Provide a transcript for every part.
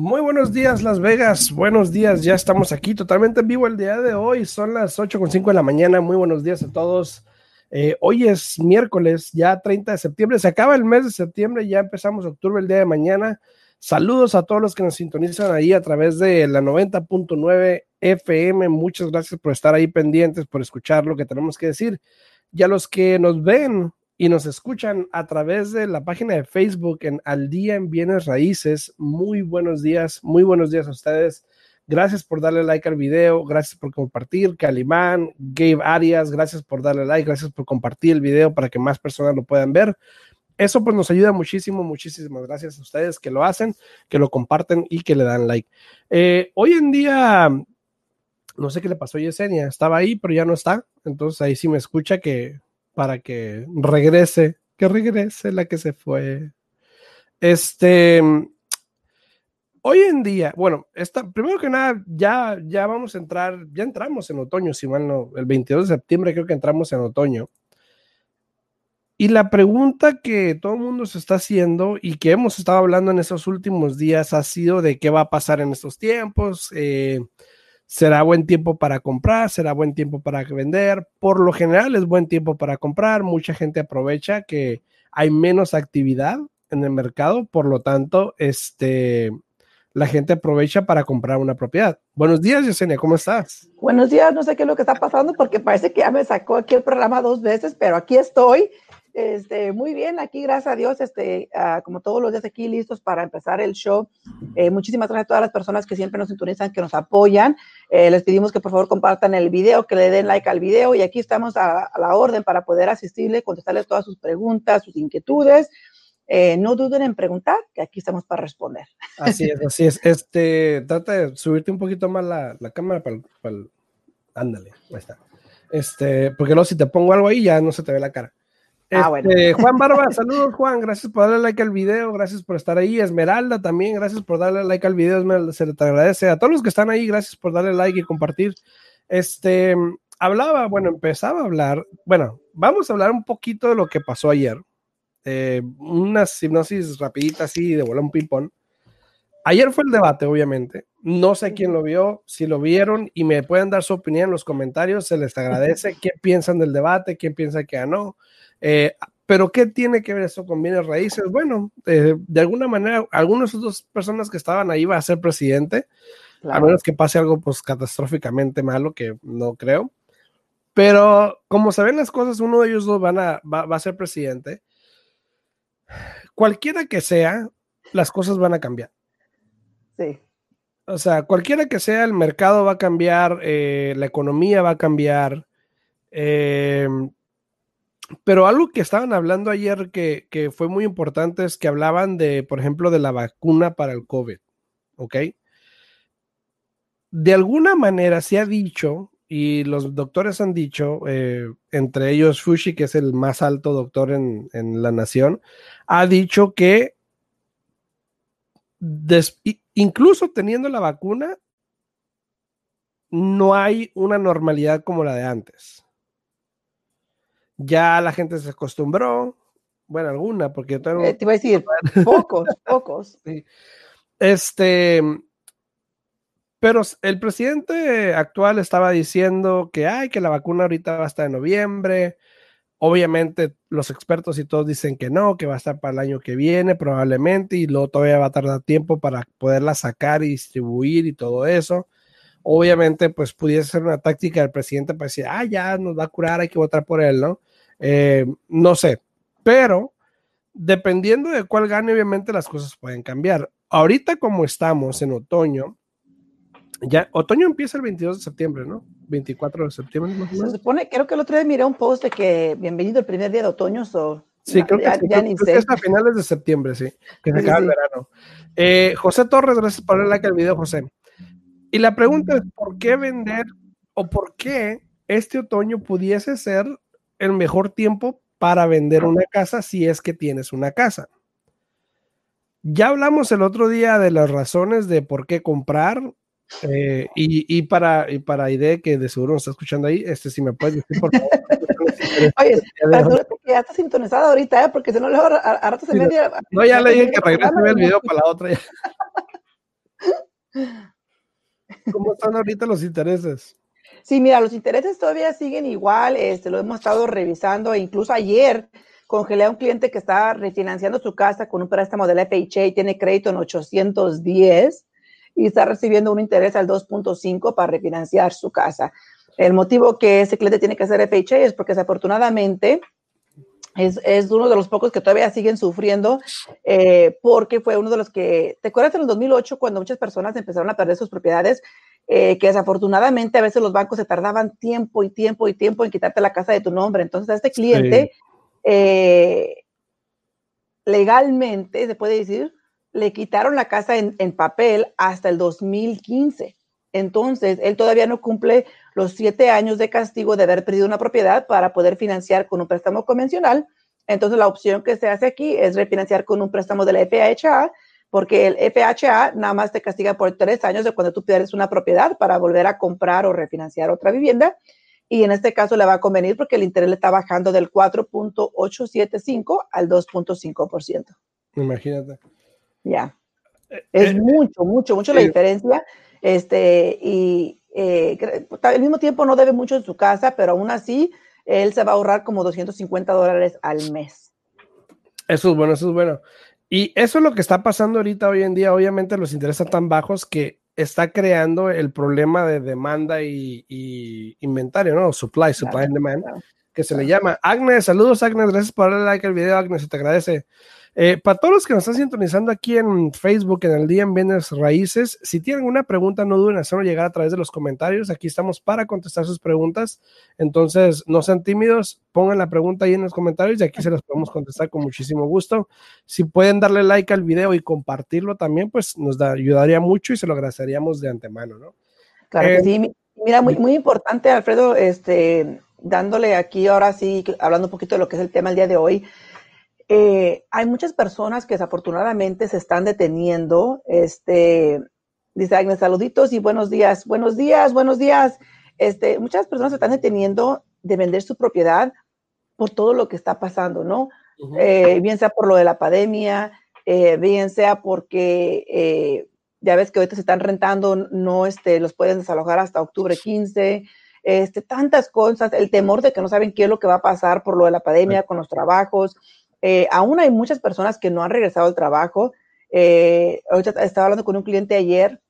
Muy buenos días, Las Vegas. Buenos días, ya estamos aquí totalmente en vivo el día de hoy. Son las 8.5 de la mañana. Muy buenos días a todos. Eh, hoy es miércoles, ya 30 de septiembre. Se acaba el mes de septiembre, ya empezamos octubre el día de mañana. Saludos a todos los que nos sintonizan ahí a través de la 90.9 FM. Muchas gracias por estar ahí pendientes, por escuchar lo que tenemos que decir. Y a los que nos ven y nos escuchan a través de la página de Facebook en Al Día en Bienes Raíces. Muy buenos días, muy buenos días a ustedes. Gracias por darle like al video, gracias por compartir. Calimán, Gabe Arias, gracias por darle like, gracias por compartir el video para que más personas lo puedan ver. Eso pues nos ayuda muchísimo, muchísimas gracias a ustedes que lo hacen, que lo comparten y que le dan like. Eh, hoy en día, no sé qué le pasó a Yesenia, estaba ahí, pero ya no está. Entonces ahí sí me escucha que para que regrese, que regrese la que se fue. Este, hoy en día, bueno, está, primero que nada, ya, ya vamos a entrar, ya entramos en otoño, si mal no, el 22 de septiembre creo que entramos en otoño. Y la pregunta que todo el mundo se está haciendo y que hemos estado hablando en estos últimos días ha sido de qué va a pasar en estos tiempos. Eh, será buen tiempo para comprar, será buen tiempo para vender. Por lo general es buen tiempo para comprar. Mucha gente aprovecha que hay menos actividad en el mercado, por lo tanto, este, la gente aprovecha para comprar una propiedad. Buenos días, Yesenia, ¿cómo estás? Buenos días, no sé qué es lo que está pasando porque parece que ya me sacó aquí el programa dos veces, pero aquí estoy. Este, muy bien, aquí gracias a Dios, este, uh, como todos los días aquí listos para empezar el show. Eh, muchísimas gracias a todas las personas que siempre nos sintonizan, que nos apoyan. Eh, les pedimos que por favor compartan el video, que le den like al video y aquí estamos a, la orden para poder asistirle, contestarle todas sus preguntas, sus inquietudes. Eh, no duden en preguntar, que aquí estamos para responder. Así es, así es. Este, trata de subirte un poquito más la, cámara para, para ándale, ahí está. Este, porque luego si te pongo algo ahí ya no se te ve la cara. Ah, bueno. Este, Juan Barba, saludos Juan, gracias por darle like al video, gracias por estar ahí. Esmeralda también, gracias por darle like al video, Esmeralda, se le te agradece. A todos los que están ahí, gracias por darle like y compartir. Este, hablaba, bueno, empezaba a hablar, bueno, vamos a hablar un poquito de lo que pasó ayer. Eh, una hipnosis rapidita así de bola un ping-pong. Ayer fue el debate, obviamente. No sé quién lo vio, si lo vieron y me pueden dar su opinión en los comentarios, se les agradece. ¿Qué piensan del debate? ¿Quién piensa que ganó? Eh, pero ¿qué tiene que ver eso con bienes raíces? Bueno, eh, de alguna manera, algunas otras personas que estaban ahí va a ser presidente, claro. a menos que pase algo pues catastróficamente malo, que no creo. Pero como se ven las cosas, uno de ellos dos van a, va, va a ser presidente. Cualquiera que sea, las cosas van a cambiar. Sí. O sea, cualquiera que sea, el mercado va a cambiar, eh, la economía va a cambiar. Eh, pero algo que estaban hablando ayer que, fue muy importante es que hablaban de, por ejemplo, de la vacuna para el COVID. ¿Ok? De alguna manera se ha dicho, y los doctores han dicho, eh, entre ellos Fushi, que es el más alto doctor en, la nación, ha dicho que incluso teniendo la vacuna, no hay una normalidad como la de antes ya la gente se acostumbró, bueno, alguna, porque yo tengo... Eh, te iba a decir, pocos, pocos. Sí. Este, pero el presidente actual estaba diciendo que, ay, que la vacuna ahorita va a estar en noviembre. Obviamente los expertos y todos dicen que no, que va a estar para el año que viene probablemente y luego todavía va a tardar tiempo para poderla sacar y distribuir y todo eso. Obviamente, pues pudiese ser una táctica del presidente para decir, ah, ya nos va a curar, hay que votar por él, ¿no? Eh, no sé, pero dependiendo de cuál gane, obviamente las cosas pueden cambiar. Ahorita como estamos en otoño, ya otoño empieza el 22 de septiembre, ¿no? 24 de septiembre. Más Se supone, creo que el otro día miré un post de que bienvenido el primer día de otoño. So, sí, creo, ya, que, ya creo, creo que, es a finales de septiembre, sí, que se sí, acaba sí. el verano. Eh, José Torres, gracias por darle like al video, José. Y la pregunta es, ¿por qué vender o por qué este otoño pudiese ser el mejor tiempo para vender una casa si es que tienes una casa? Ya hablamos el otro día de las razones de por qué comprar. Eh, y, para, y para que de seguro nos está escuchando ahí, este, si me puedes decir por favor. Oye, que ya está sintonizado ahorita, ¿eh? porque si no, luego a, a rato se sí, media. No, ya le dije que regrese el video para la otra. ¿Cómo están ahorita los intereses? Sí, mira, los intereses todavía siguen igual, este, lo hemos estado revisando, e incluso ayer congelé a un cliente que estaba refinanciando su casa con un préstamo del FHA y tiene crédito en 810 y está recibiendo un interés al 2.5 para refinanciar su casa. El motivo que ese cliente tiene que hacer FHA es porque desafortunadamente es, es, uno de los pocos que todavía siguen sufriendo eh, porque fue uno de los que, ¿te acuerdas en el 2008 cuando muchas personas empezaron a perder sus propiedades? Eh, que desafortunadamente a veces los bancos se tardaban tiempo y tiempo y tiempo en quitarte la casa de tu nombre. Entonces a este cliente, sí. eh, legalmente, se puede decir, le quitaron la casa en, en papel hasta el 2015. Entonces, él todavía no cumple los siete años de castigo de haber perdido una propiedad para poder financiar con un préstamo convencional. Entonces, la opción que se hace aquí es refinanciar con un préstamo de la FHA, porque el FHA nada más te castiga por tres años de cuando tú pierdes una propiedad para volver a comprar o refinanciar otra vivienda. Y en este caso le va a convenir porque el interés le está bajando del 4.875 al 2.5%. Imagínate. Ya. Es eh, mucho, mucho, mucho eh, la diferencia. Este, y eh, al mismo tiempo no debe mucho en su casa, pero aún así él se va a ahorrar como 250 dólares al mes. Eso es bueno, eso es bueno. Y eso es lo que está pasando ahorita hoy en día. Obviamente los intereses están tan bajos que está creando el problema de demanda y, y inventario, ¿no? Supply, supply claro, and demand, claro, que se le llama. Agnes, saludos Agnes, gracias por darle like al video, Agnes, se te agradece. Eh, para todos los que nos están sintonizando aquí en Facebook, en el día en Bienes Raíces, si tienen alguna pregunta, no duden en hacerlo llegar a través de los comentarios. Aquí estamos para contestar sus preguntas. Entonces, no sean tímidos, pongan la pregunta ahí en los comentarios y aquí se las podemos contestar con muchísimo gusto. Si pueden darle like al video y compartirlo también, pues nos da, ayudaría mucho y se lo agradeceríamos de antemano, ¿no? Claro eh, sí. Mira, muy, muy importante, Alfredo, este, dándole aquí ahora sí, hablando un poquito de lo que es el tema el día de hoy. Eh, hay muchas personas que desafortunadamente se están deteniendo. Este, dice Agnes, saluditos y buenos días. Buenos días, buenos días. Este, muchas personas se están deteniendo de vender su propiedad por todo lo que está pasando, ¿no? Uh -huh. eh, bien sea por lo de la pandemia, eh, bien sea porque ya ves que ahorita se están rentando, no este, los pueden desalojar hasta octubre 15, este, tantas cosas, el temor de que no saben qué es lo que va a pasar por lo de la pandemia con los trabajos. Eh, aún hay muchas personas que no han regresado al trabajo. Eh, ahorita estaba hablando con un cliente ayer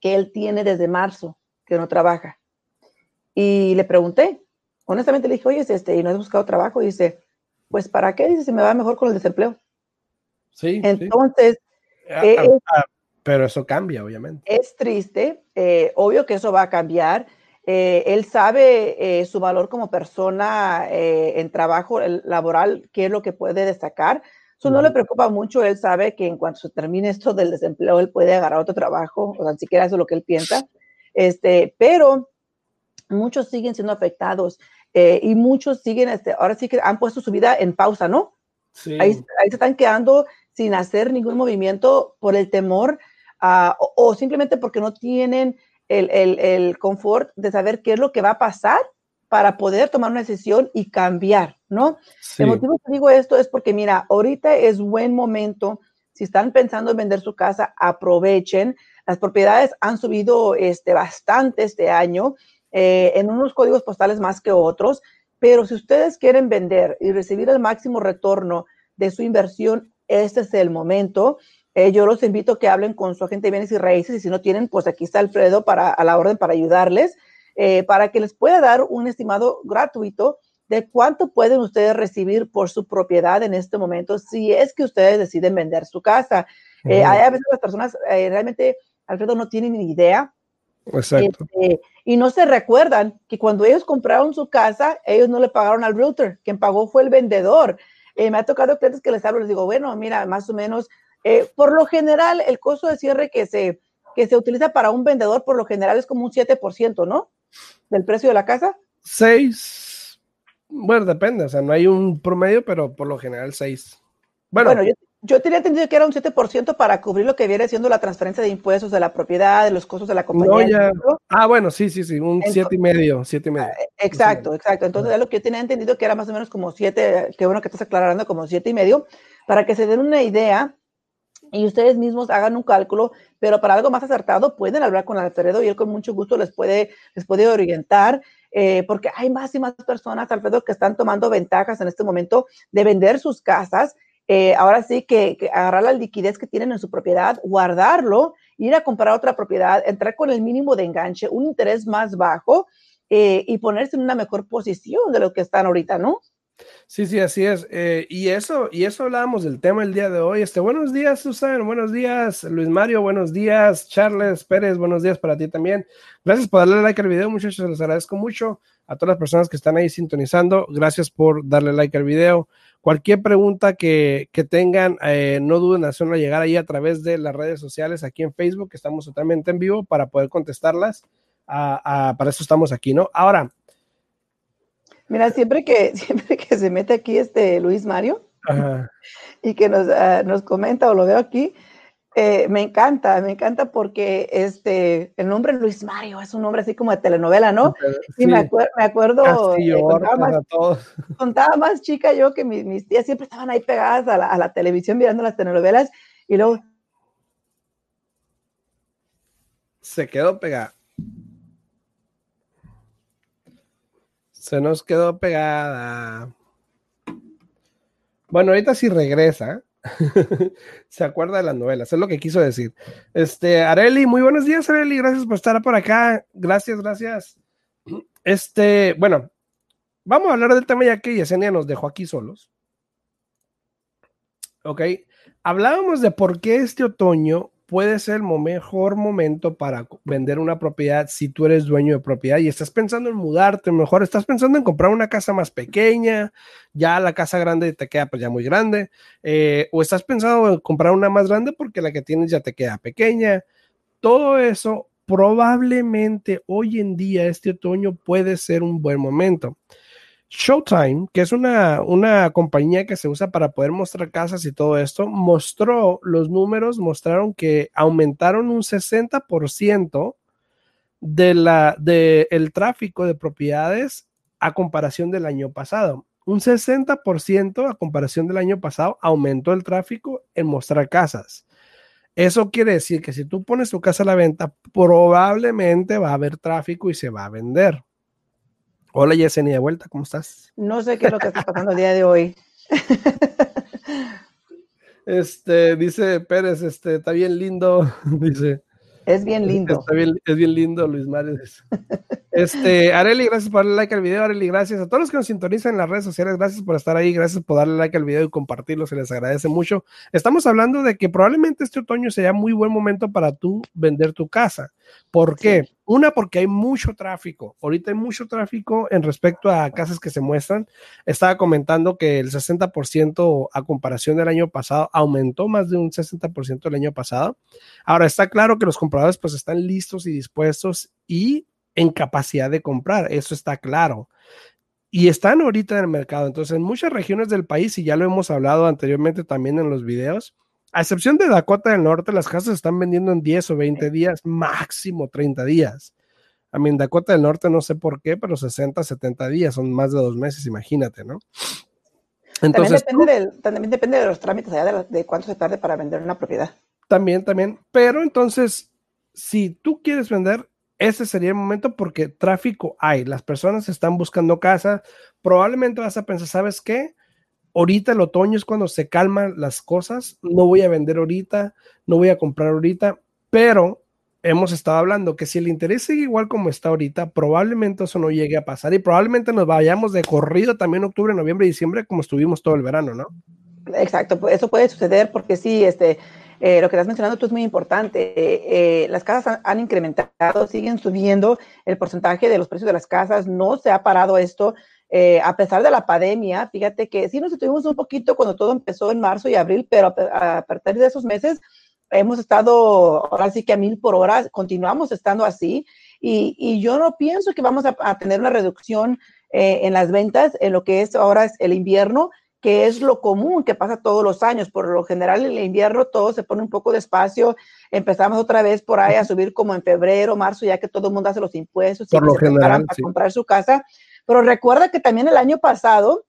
que él tiene desde marzo que no trabaja. Y le pregunté, honestamente le dije, oye, este, ¿y no has buscado trabajo? Y dice, pues ¿para qué? Dice, se me va mejor con el desempleo. Sí. Entonces, sí. Ah, eh, ah, ah, pero eso cambia, obviamente. Es triste, eh, obvio que eso va a cambiar. Eh, él sabe eh, su valor como persona eh, en trabajo laboral, qué es lo que puede destacar. Eso no le preocupa mucho, él sabe que en cuanto se termine esto del desempleo, él puede agarrar otro trabajo, o sea, ni siquiera eso es lo que él piensa. Este, pero muchos siguen siendo afectados eh, y muchos siguen, este, ahora sí que han puesto su vida en pausa, ¿no? Sí. Ahí, ahí se están quedando sin hacer ningún movimiento por el temor uh, o, o simplemente porque no tienen el, el, el, confort de saber qué es lo que va a pasar para poder tomar una decisión y cambiar, ¿no? Sí. El motivo que digo esto es porque, mira, ahorita es buen momento, si están pensando en vender su casa, aprovechen. Las propiedades han subido este, bastante este año, eh, en unos códigos postales más que otros, pero si ustedes quieren vender y recibir el máximo retorno de su inversión, este es el momento. Eh, yo los invito a que hablen con su agente de bienes y raíces y si no tienen, pues aquí está Alfredo para, a la orden para ayudarles, eh, para que les pueda dar un estimado gratuito de cuánto pueden ustedes recibir por su propiedad en este momento si es que ustedes deciden vender su casa. Uh -huh. eh, hay a veces las personas eh, realmente, Alfredo, no tienen ni idea. Exacto. Este, y no se recuerdan que cuando ellos compraron su casa, ellos no le pagaron al realtor, quien pagó fue el vendedor. Eh, me ha tocado clientes que les hablo, les digo, bueno, mira, más o menos eh, por lo general, el costo de cierre que se, que se utiliza para un vendedor por lo general es como un 7%, ¿no? Del precio de la casa. 6. Bueno, depende, o sea, no hay un promedio, pero por lo general 6. Bueno, bueno yo, yo tenía entendido que era un 7% para cubrir lo que viene siendo la transferencia de impuestos de la propiedad, de los costos de la compañía. ah, bueno, sí, sí, sí, un 7 y medio, 7 y medio. Ah, exacto, exacto. Entonces, es lo que yo tenía entendido que era más o menos como 7, qué bueno que estás aclarando, como 7 y medio, para que se den una idea y ustedes mismos hagan un cálculo, pero para algo más acertado pueden hablar con Alfredo y él con mucho gusto les puede, les puede orientar. Eh, porque hay más y más personas, Alfredo, que están tomando ventajas en este momento de vender sus casas eh, ahora sí que, agarrar la liquidez que tienen en su propiedad, guardarlo, ir a comprar otra propiedad, entrar con el mínimo de enganche, un interés más bajo eh, y ponerse en una mejor posición de lo que están ahorita, ¿no? Sí, sí, así es. Eh, y eso, y eso hablábamos del tema el día de hoy. Este, buenos días, Susan, buenos días, Luis Mario, buenos días, Charles Pérez, buenos días para ti también. Gracias por darle like al video, muchachos, les agradezco mucho a todas las personas que están ahí sintonizando. Gracias por darle like al video. Cualquier pregunta que, tengan, eh, no duden en hacerla llegar ahí a través de las redes sociales, aquí en Facebook, estamos totalmente en vivo para poder contestarlas. para eso estamos aquí, ¿no? Ahora. Mira, siempre que, siempre que se mete aquí este Luis Mario y que nos, ah, nos comenta o lo veo aquí, eh, me encanta, me encanta porque este, el nombre Luis Mario es un nombre así como de telenovela, ¿no? Sí, me, me, acuerdo, eh, contaba, más, chica yo que mis, tías siempre estaban ahí pegadas a la, a la, televisión mirando las telenovelas y luego... Se quedó pegada. Se nos quedó pegada. Bueno, ahorita sí regresa. se acuerda de las novelas, es lo que quiso decir. Este, Areli, muy buenos días, Areli, gracias por estar por acá. Gracias, gracias. Este, bueno, vamos a hablar del tema ya que Yesenia nos dejó aquí solos. Ok, hablábamos de por qué este otoño puede ser el mejor momento para vender una propiedad si tú eres dueño de propiedad y estás pensando en mudarte, mejor estás pensando en comprar una casa más pequeña, ya la casa grande te queda pues ya muy grande, eh, o estás pensando en comprar una más grande porque la que tienes ya te queda pequeña. Todo eso probablemente hoy en día, este otoño, puede ser un buen momento. Showtime, que es una, una compañía que se usa para poder mostrar casas y todo esto, mostró los números, mostraron que aumentaron un 60% de de el tráfico de propiedades a comparación del año pasado. Un 60% a comparación del año pasado aumentó el tráfico en mostrar casas. Eso quiere decir que si tú pones tu casa a la venta, probablemente va a haber tráfico y se va a vender. Hola Yesenia, de vuelta, ¿cómo estás? No sé qué es lo que está pasando el día de hoy. Este, dice Pérez, este, está bien lindo, dice. Es bien lindo. Está bien, es bien lindo, Luis Mario. Este, Areli, gracias por darle like al video. Areli, gracias a todos los que nos sintonizan en las redes sociales. Gracias por estar ahí. Gracias por darle like al video y compartirlo. Se les agradece mucho. Estamos hablando de que probablemente este otoño sea muy buen momento para tú vender tu casa. ¿Por qué? Una, porque hay mucho tráfico. Ahorita hay mucho tráfico en respecto a casas que se muestran. Estaba comentando que el 60% a comparación del año pasado aumentó más de un 60% el año pasado. Ahora está claro que los compradores pues están listos y dispuestos y en capacidad de comprar. Eso está claro. Y están ahorita en el mercado. Entonces, en muchas regiones del país, y ya lo hemos hablado anteriormente también en los videos, a excepción de Dakota del Norte, las casas están vendiendo en 10 o 20 días, máximo 30 días. A mí en Dakota del Norte no sé por qué, pero 60, 70 días, son más de dos meses, imagínate, ¿no? Entonces, también, depende de los trámites allá de, de cuánto se tarde para vender una propiedad. También, también. Pero entonces, si tú quieres vender, ese sería el momento porque tráfico hay, las personas están buscando casa, probablemente vas a pensar, ¿sabes qué? Ahorita el otoño es cuando se calman las cosas, no voy a vender ahorita, no voy a comprar ahorita, pero hemos estado hablando que si el interés sigue igual como está ahorita, probablemente eso no llegue a pasar y probablemente nos vayamos de corrido también octubre, noviembre y diciembre como estuvimos todo el verano, ¿no? Exacto, pues eso puede suceder porque sí, este, eh, lo que estás mencionando tú es muy importante. Eh, eh, las casas han, incrementado, siguen subiendo el porcentaje de los precios de las casas, no se ha parado esto. A pesar de la pandemia, fíjate que sí nos estuvimos un poquito cuando todo empezó en marzo y abril, pero a, partir de esos meses hemos estado ahora sí que a mil por hora, continuamos estando así y, yo no pienso que vamos a, tener una reducción eh, en las ventas en lo que es ahora es el invierno, que es lo común que pasa todos los años. Por lo general, en el invierno todo se pone un poco despacio. Empezamos otra vez por ahí a subir como en febrero, marzo, ya que todo el mundo hace los impuestos por y lo se general, para comprar su casa. Pero recuerda que también el año pasado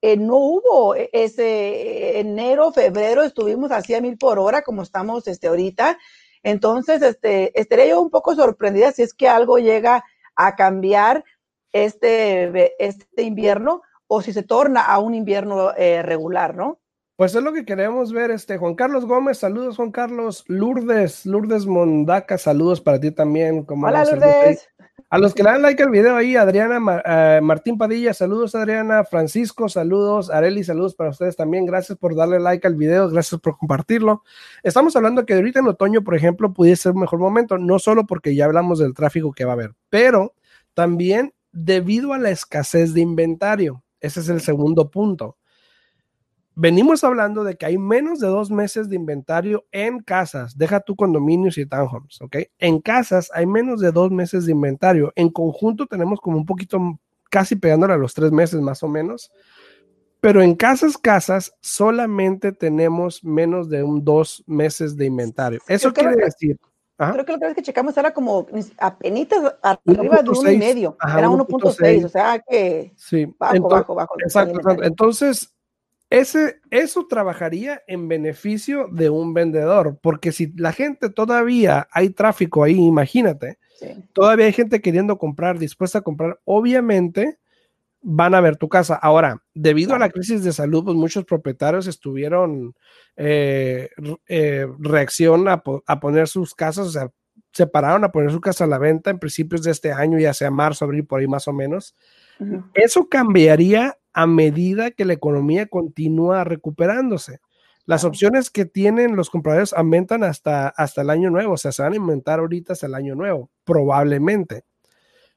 eh, no hubo e, ese enero, febrero, estuvimos así a mil por hora como estamos este, ahorita. Entonces, este, estaría yo un poco sorprendida si es que algo llega a cambiar este, este invierno o si se torna a un invierno eh, regular, ¿no? Pues es lo que queremos ver, este Juan Carlos Gómez, saludos Juan Carlos, Lourdes, Lourdes Mondaca, saludos para ti también. Como Hola Lourdes. A los que le dan like al video ahí, Adriana eh, Martín Padilla, saludos Adriana, Francisco, saludos, Areli, saludos para ustedes también, gracias por darle like al video, gracias por compartirlo. Estamos hablando que ahorita en otoño, por ejemplo, pudiese ser un mejor momento, no solo porque ya hablamos del tráfico que va a haber, pero también debido a la escasez de inventario. Ese es el segundo punto venimos hablando de que hay menos de dos meses de inventario en casas. Deja tu condominios y townhomes, ¿ok? En casas hay menos de dos meses de inventario. En conjunto tenemos como un poquito, casi pegándole a los tres meses más o menos. Pero en casas, casas, solamente tenemos menos de un dos meses de inventario. Eso quiere decir... Creo que la vez que checamos era como apenas arriba de uno y medio. era 1.6, o sea que sí. bajo, bajo, bajo. Exacto. Entonces, ese, eso trabajaría en beneficio de un vendedor, porque si la gente todavía hay tráfico ahí, imagínate, todavía hay gente queriendo comprar, dispuesta a comprar, obviamente van a ver tu casa. Ahora, debido a la crisis de salud, pues muchos propietarios estuvieron eh, eh, reacción a, poner sus casas, o sea, se pararon a poner su casa a la venta en principios de este año, ya sea marzo, abril, por ahí más o menos. Eso cambiaría a medida que la economía continúa recuperándose. Las opciones que tienen los compradores aumentan hasta, hasta el año nuevo, o sea, se van a inventar ahorita hasta el año nuevo, probablemente.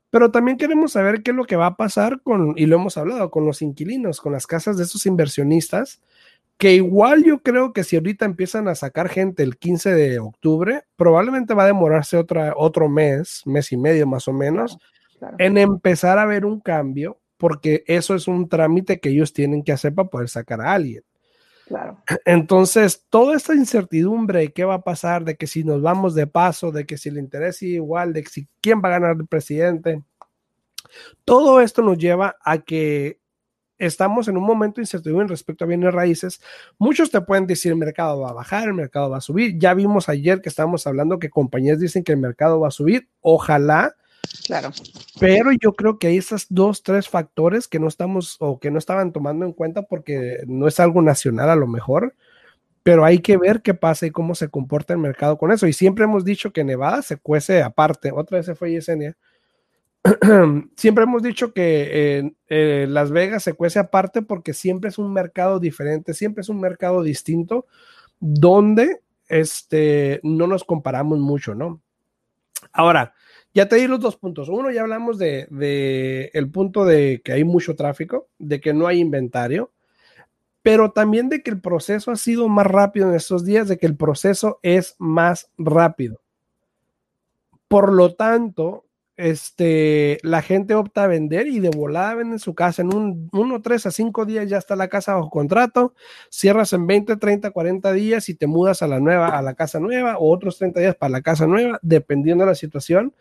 Pero también queremos saber qué es lo que va a pasar con, y lo hemos hablado, con los inquilinos, con las casas de esos inversionistas, que igual yo creo que si ahorita empiezan a sacar gente el 15 de octubre, probablemente va a demorarse otra, otro mes, mes y medio más o menos, en empezar a ver un cambio porque eso es un trámite que ellos tienen que hacer para poder sacar a alguien. Claro. Entonces, toda esta incertidumbre de qué va a pasar, de que si nos vamos de paso, de que si el interés es igual, de que si quién va a ganar el presidente, todo esto nos lleva a que estamos en un momento de incertidumbre respecto a bienes raíces. Muchos te pueden decir el mercado va a bajar, el mercado va a subir. Ya vimos ayer que estábamos hablando que compañías dicen que el mercado va a subir. Ojalá Claro. Pero yo creo que hay esos dos, tres factores que no estamos o que no estaban tomando en cuenta porque no es algo nacional a lo mejor, pero hay que ver qué pasa y cómo se comporta el mercado con eso. Y siempre hemos dicho que Nevada se cuece aparte. Otra vez se fue Yesenia. siempre hemos dicho que eh, Las Vegas se cuece aparte porque siempre es un mercado diferente, siempre es un mercado distinto donde este, no nos comparamos mucho, ¿no? Ahora, ya te di los dos puntos. Uno, ya hablamos de, el punto de que hay mucho tráfico, de que no hay inventario, pero también de que el proceso ha sido más rápido en estos días, de que el proceso es más rápido. Por lo tanto, este, la gente opta a vender y de volada venden su casa. En un, uno, tres a cinco días ya está la casa bajo contrato, cierras en 20, 30, 40 días y te mudas a la nueva, a la casa nueva o otros 30 días para la casa nueva, dependiendo de la situación,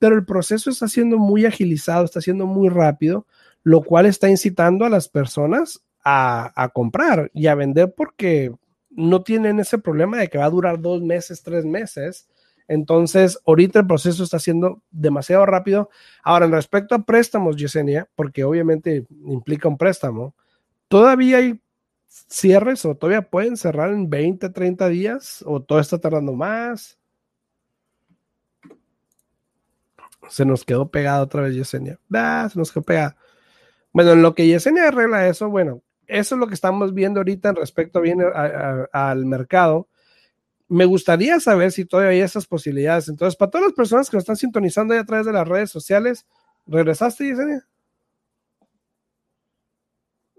pero el proceso está siendo muy agilizado, está siendo muy rápido, lo cual está incitando a las personas a, a comprar y a vender porque no tienen ese problema de que va a durar dos meses, tres meses, entonces, ahorita el proceso está siendo demasiado rápido. Ahora, en respecto a préstamos, Yesenia, porque obviamente implica un préstamo, ¿todavía hay cierres o todavía pueden cerrar en 20, 30 días o todo está tardando más? Se nos quedó pegado otra vez Yesenia. Ah, se nos quedó pegado. Bueno, en lo que Yesenia arregla eso, bueno, eso es lo que estamos viendo ahorita en respecto bien al mercado me gustaría saber si todavía hay esas posibilidades. Entonces, para todas las personas que nos están sintonizando ahí a través de las redes sociales, ¿regresaste, Yesenia?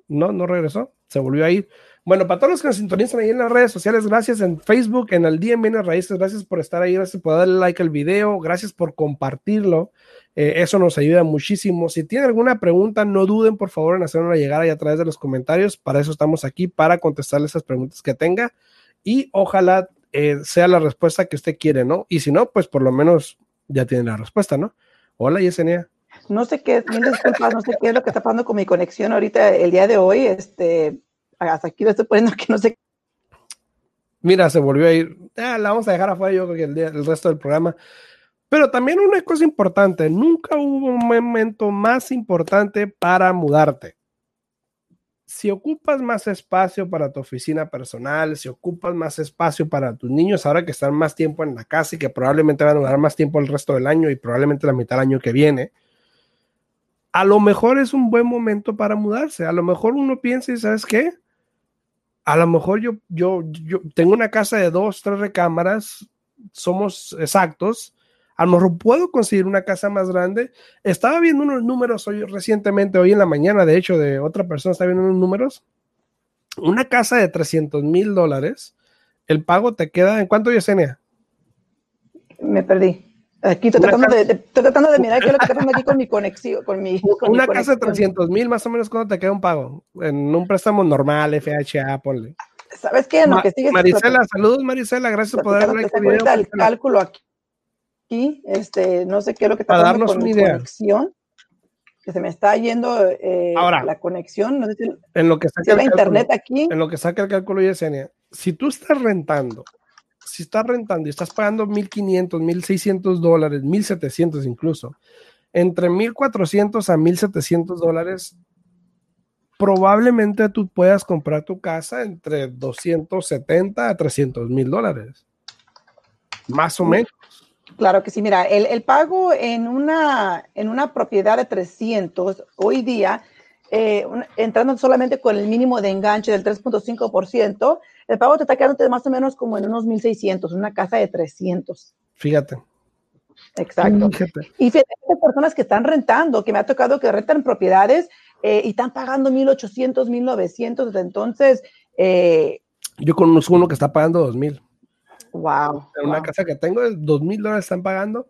No, no regresó, se volvió a ir. Bueno, para todos los que nos sintonizan ahí en las redes sociales, gracias en Facebook, en el DM Raíces, gracias por estar ahí, gracias por darle like al video, gracias por compartirlo. Eh, eso nos ayuda muchísimo. Si tienen alguna pregunta, no duden por favor en hacernos llegar ahí a través de los comentarios. Para eso estamos aquí, para contestarle esas preguntas que tenga. Y ojalá eh, sea la respuesta que usted quiere, ¿no? Y si no, pues por lo menos ya tiene la respuesta, ¿no? Hola, Yesenia. No sé qué, disculpas, no sé qué es lo que está pasando con mi conexión ahorita el día de hoy. Este, hasta aquí lo estoy poniendo que no sé. Mira, se volvió a ir. Ah, la vamos a dejar afuera yo creo que el, día, el resto del programa. Pero también una cosa importante, nunca hubo un momento más importante para mudarte. Si ocupas más espacio para tu oficina personal, si ocupas más espacio para tus niños ahora que están más tiempo en la casa y que probablemente van a durar más tiempo el resto del año y probablemente la mitad del año que viene, a lo mejor es un buen momento para mudarse. A lo mejor uno piensa y sabes qué, a lo mejor yo, yo, yo tengo una casa de dos, tres recámaras, somos exactos, a lo mejor puedo conseguir una casa más grande. Estaba viendo unos números hoy recientemente, hoy en la mañana, de hecho, de otra persona, está viendo unos números. Una casa de 300 mil dólares, el pago te queda, ¿en cuánto, Yesenia? Me perdí. Aquí estoy tratando, de, estoy tratando, de, mirar qué es lo que está pasando aquí con mi conexión. Con mi, una casa de 300 mil, más o menos, ¿cuánto te queda un pago? En un préstamo normal, FHA, ponle. ¿Sabes qué? que sigue Marisela, saludos Marisela, gracias por darle el cálculo aquí, este, no sé qué es lo que está pasando con mi conexión, que se me está yendo eh, Ahora, la conexión, no sé si, en lo que saca el internet aquí. En lo que saca el cálculo Yesenia, si tú estás rentando si estás rentando y estás pagando 1.500, 1.600 dólares, 1.700 incluso, entre 1.400 a 1.700 dólares, probablemente tú puedas comprar tu casa entre 270 a 300 mil dólares. Más o menos. Claro que sí, mira, el, el, pago en una, en una propiedad de 300 hoy día, eh, entrando solamente con el mínimo de enganche del 3.5%, el pago te está quedando más o menos como en unos 1.600, una casa de 300. Fíjate. Exacto. Y fíjate, personas que están rentando, que me ha tocado que rentan propiedades eh, y están pagando 1.800, 1.900. Entonces... Eh, Yo conozco uno que está pagando 2.000. Wow. En una casa que tengo, dos mil dólares están pagando.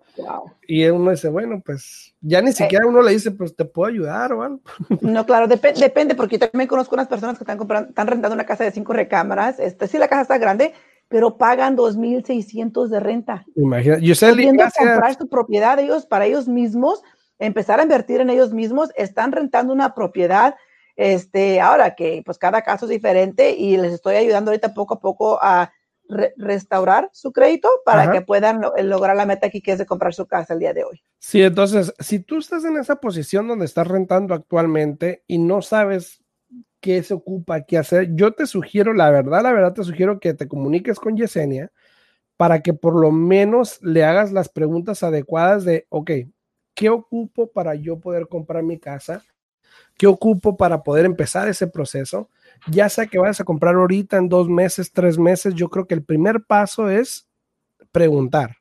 Y uno dice, bueno, pues ya ni siquiera uno le dice, pues te puedo ayudar o algo. No, claro, depende, porque yo también conozco unas personas que están comprando, están rentando una casa de cinco recámaras. Este, sí, la casa está grande, pero pagan 2.600 de renta. Imagina, yo sé, comprar su propiedad ellos para ellos mismos, empezar a invertir en ellos mismos, están rentando una propiedad. Este, ahora que pues cada caso es diferente y les estoy ayudando ahorita poco a poco a restaurar su crédito para que puedan eh, lograr la meta que es de comprar su casa el día de hoy. Sí, entonces, si tú estás en esa posición donde estás rentando actualmente y no sabes qué se ocupa, qué hacer, yo te sugiero, la verdad, la verdad te sugiero que te comuniques con Yesenia para que por lo menos le hagas las preguntas adecuadas de, ok, ¿qué ocupo para yo poder comprar mi casa? ¿Qué ocupo para poder empezar ese proceso? Ya sea que vayas a comprar ahorita en dos meses, tres meses, yo creo que el primer paso es preguntar.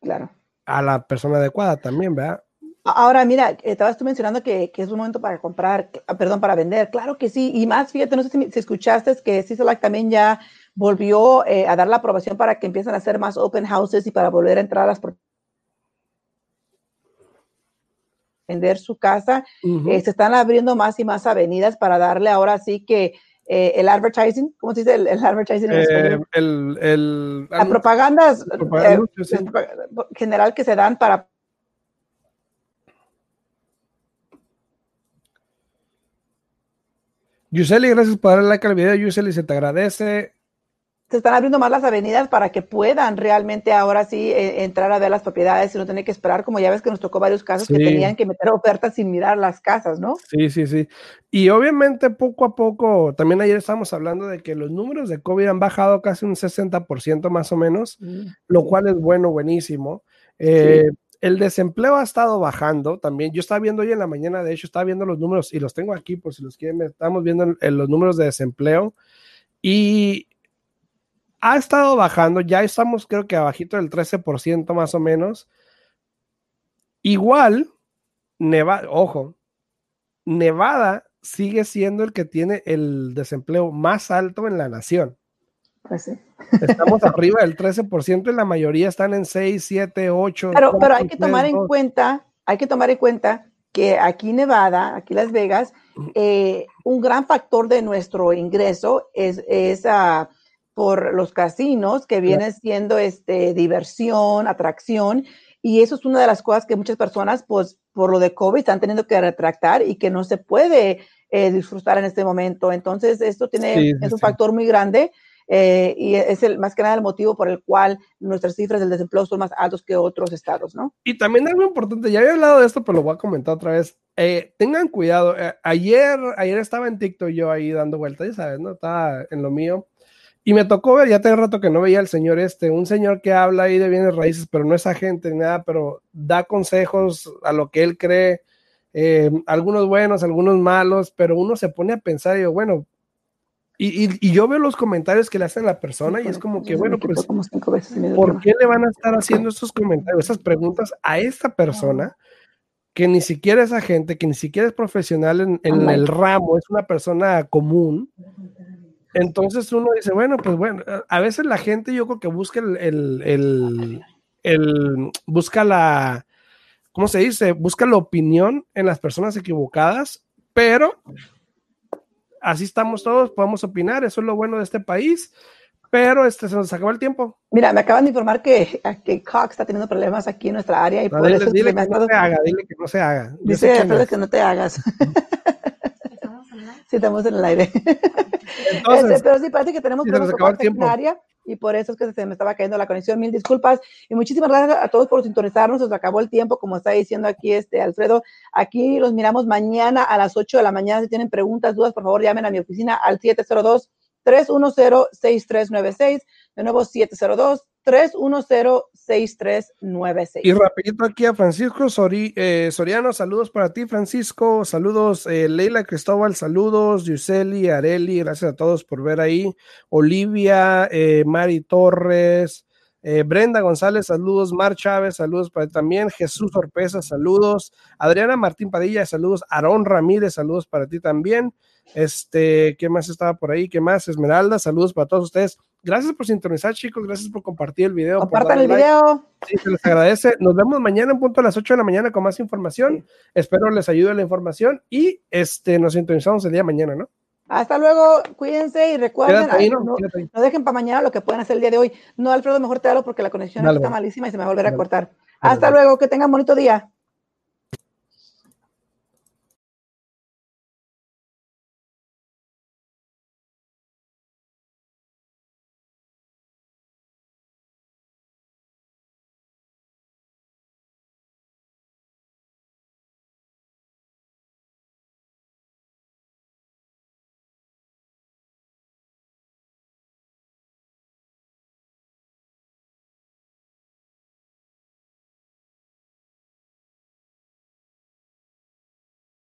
Claro. A la persona adecuada también, ¿verdad? Ahora, mira, estabas tú mencionando que, es un momento para comprar, ah, perdón, para vender. Claro que sí. Y más, fíjate, no sé si, escuchaste que CISOLAC también ya volvió eh, a dar la aprobación para que empiecen a hacer más open houses y para volver a entrar a las vender su casa. Eh, se están abriendo más y más avenidas para darle ahora sí que eh, el advertising, ¿cómo se dice el, advertising en español? Eh, el, el, la propaganda eh, general que se dan para Yuseli, gracias por darle like al video. Yuseli, se te agradece se están abriendo más las avenidas para que puedan realmente ahora sí eh, entrar a ver las propiedades y no tener que esperar, como ya ves que nos tocó varios casos que tenían que meter ofertas sin mirar las casas, ¿no? Sí, sí, sí. Y obviamente poco a poco, también ayer estábamos hablando de que los números de COVID han bajado casi un 60% más o menos, mm. lo cual es bueno, buenísimo. Eh, el desempleo ha estado bajando también. Yo estaba viendo hoy en la mañana, de hecho, estaba viendo los números y los tengo aquí por si los quieren Estamos viendo los números de desempleo y ha estado bajando, ya estamos creo que abajito del 13% más o menos. Igual, Nevada, ojo, Nevada sigue siendo el que tiene el desempleo más alto en la nación. Pues sí. Estamos arriba del 13% y la mayoría están en 6, 7, 8. Pero, pero hay que tomar en cuenta, hay que tomar en cuenta que aquí Nevada, aquí Las Vegas, eh, un gran factor de nuestro ingreso es, es uh, por los casinos, que viene siendo este, diversión, atracción, y eso es una de las cosas que muchas personas, pues, por lo de COVID, están teniendo que retractar y que no se puede eh, disfrutar en este momento. Entonces, esto tiene, sí, es un sí. factor muy grande. Eh, y es el, más que nada el motivo por el cual nuestras cifras del desempleo son más altos que otros estados, ¿no? Y también algo importante, ya había hablado de esto, pero lo voy a comentar otra vez. Eh, tengan cuidado, eh, ayer, ayer estaba en TikTok yo ahí dando vueltas, ya sabes, ¿no? Estaba en lo mío. Y me tocó ver, ya tenía rato que no veía al señor este, un señor que habla ahí de bienes raíces, pero no es agente ni nada, pero da consejos a lo que él cree, eh, algunos buenos, algunos malos, pero uno se pone a pensar y digo, bueno, y, y, y, yo veo los comentarios que le hacen a la persona y es como que, bueno, pues, ¿por qué le van a estar haciendo estos comentarios, esas preguntas a esta persona que ni siquiera es agente, que ni siquiera es profesional en, en el ramo, es una persona común? Entonces uno dice, bueno, pues bueno, a veces la gente yo creo que busca el, el, el, el busca la, ¿cómo se dice? Busca la opinión en las personas equivocadas, pero así estamos todos, podemos opinar, eso es lo bueno de este país, pero este, se nos acabó el tiempo. Mira, me acaban de informar que, que Cox está teniendo problemas aquí en nuestra área y no, por dile, eso dile que, que no se haga, dile que no se haga. Dice que no te hagas. sí, estamos en el aire. Entonces, este, pero sí parece que tenemos problemas la área y por eso es que se me estaba cayendo la conexión. Mil disculpas y muchísimas gracias a todos por sintonizarnos. Se nos acabó el tiempo, como está diciendo aquí este Alfredo. Aquí los miramos mañana a las 8 de la mañana. Si tienen preguntas, dudas, por favor, llamen a mi oficina al 702 310 6396. De nuevo, 702 310-6396. Y rapidito aquí a Francisco eh, Soriano, saludos para ti, Francisco, saludos, eh, Leila Cristóbal, saludos, Yuseli, Areli, gracias a todos por ver ahí, Olivia, eh, Mari Torres, Brenda González, saludos, Mar Chávez, saludos para también, Jesús Orpeza, saludos, Adriana Martín Padilla, saludos, Aarón Ramírez, saludos para ti también, este, ¿qué más estaba por ahí? ¿Qué más? Esmeralda, saludos para todos ustedes. Gracias por sintonizar, chicos. Gracias por compartir el video. Compartan el like. video. Sí, se les agradece. Nos vemos mañana en punto a las 8 de la mañana con más información. Sí. Espero les ayude la información y este, nos sintonizamos el día de mañana, ¿no? Hasta luego, cuídense y recuerden, ahí, no, no, no, dejen para mañana lo que pueden hacer el día de hoy. No, Alfredo, mejor te hablo porque la conexión dale, está malísima y se me va a volver dale, a cortar. Hasta luego, que tengan bonito día.